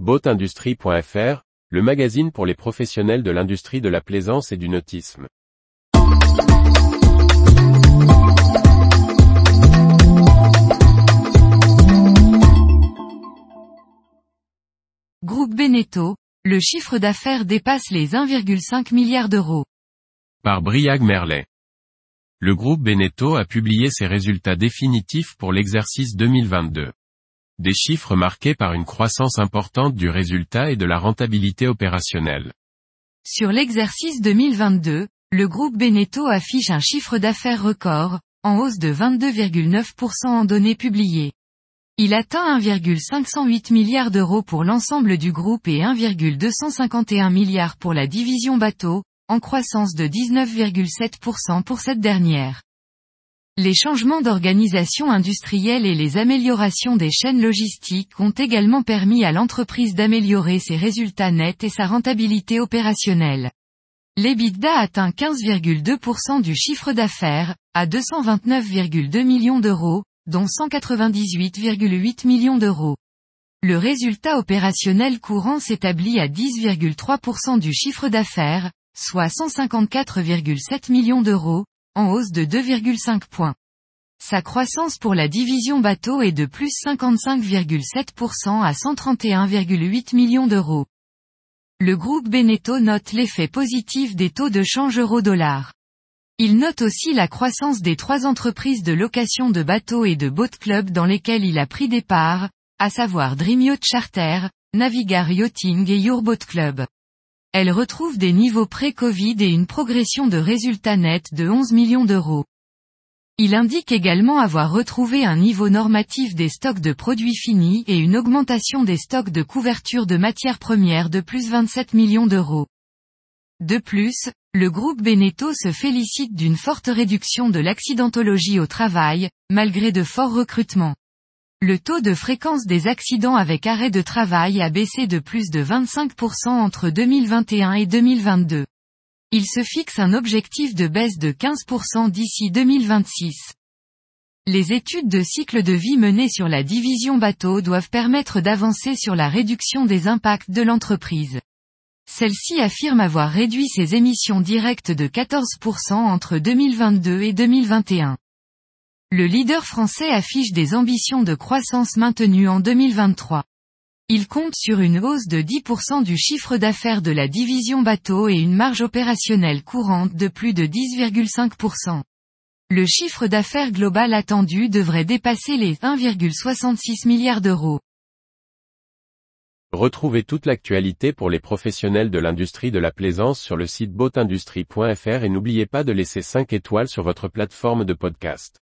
Boatindustrie.fr, le magazine pour les professionnels de l'industrie de la plaisance et du nautisme. Groupe Beneteau, le chiffre d'affaires dépasse les 1,5 milliard d'euros. Par Briag Merlet. Le groupe Beneteau a publié ses résultats définitifs pour l'exercice 2022. Des chiffres marqués par une croissance importante du résultat et de la rentabilité opérationnelle. Sur l'exercice 2022, le groupe Beneteau affiche un chiffre d'affaires record, en hausse de 22,9% en données publiées. Il atteint 1,508 milliards d'euros pour l'ensemble du groupe et 1,251 milliards pour la division bateau, en croissance de 19,7% pour cette dernière. Les changements d'organisation industrielle et les améliorations des chaînes logistiques ont également permis à l'entreprise d'améliorer ses résultats nets et sa rentabilité opérationnelle. L'EBITDA atteint 15,2% du chiffre d'affaires, à 229,2 millions d'euros, dont 198,8 millions d'euros. Le résultat opérationnel courant s'établit à 10,3% du chiffre d'affaires, soit 154,7 millions d'euros, en hausse de 2,5 points. Sa croissance pour la division bateau est de plus 55,7% à 131,8 millions d'euros. Le groupe Beneteau note l'effet positif des taux de change euro-dollar. Il note aussi la croissance des trois entreprises de location de bateaux et de boat club dans lesquelles il a pris des parts, à savoir Dream Yacht Charter, Navigar Yachting et Your Boat Club. Elle retrouve des niveaux pré-Covid et une progression de résultats nets de 11 millions d'euros. Il indique également avoir retrouvé un niveau normatif des stocks de produits finis et une augmentation des stocks de couverture de matières premières de plus 27 millions d'euros. De plus, le groupe Beneteau se félicite d'une forte réduction de l'accidentologie au travail, malgré de forts recrutements. Le taux de fréquence des accidents avec arrêt de travail a baissé de plus de 25% entre 2021 et 2022. Il se fixe un objectif de baisse de 15% d'ici 2026. Les études de cycle de vie menées sur la division bateau doivent permettre d'avancer sur la réduction des impacts de l'entreprise. Celle-ci affirme avoir réduit ses émissions directes de 14% entre 2022 et 2021. Le leader français affiche des ambitions de croissance maintenues en 2023. Il compte sur une hausse de 10% du chiffre d'affaires de la division bateau et une marge opérationnelle courante de plus de 10,5%. Le chiffre d'affaires global attendu devrait dépasser les 1,66 milliards d'euros. Retrouvez toute l'actualité pour les professionnels de l'industrie de la plaisance sur le site boatindustrie.fr et n'oubliez pas de laisser 5 étoiles sur votre plateforme de podcast.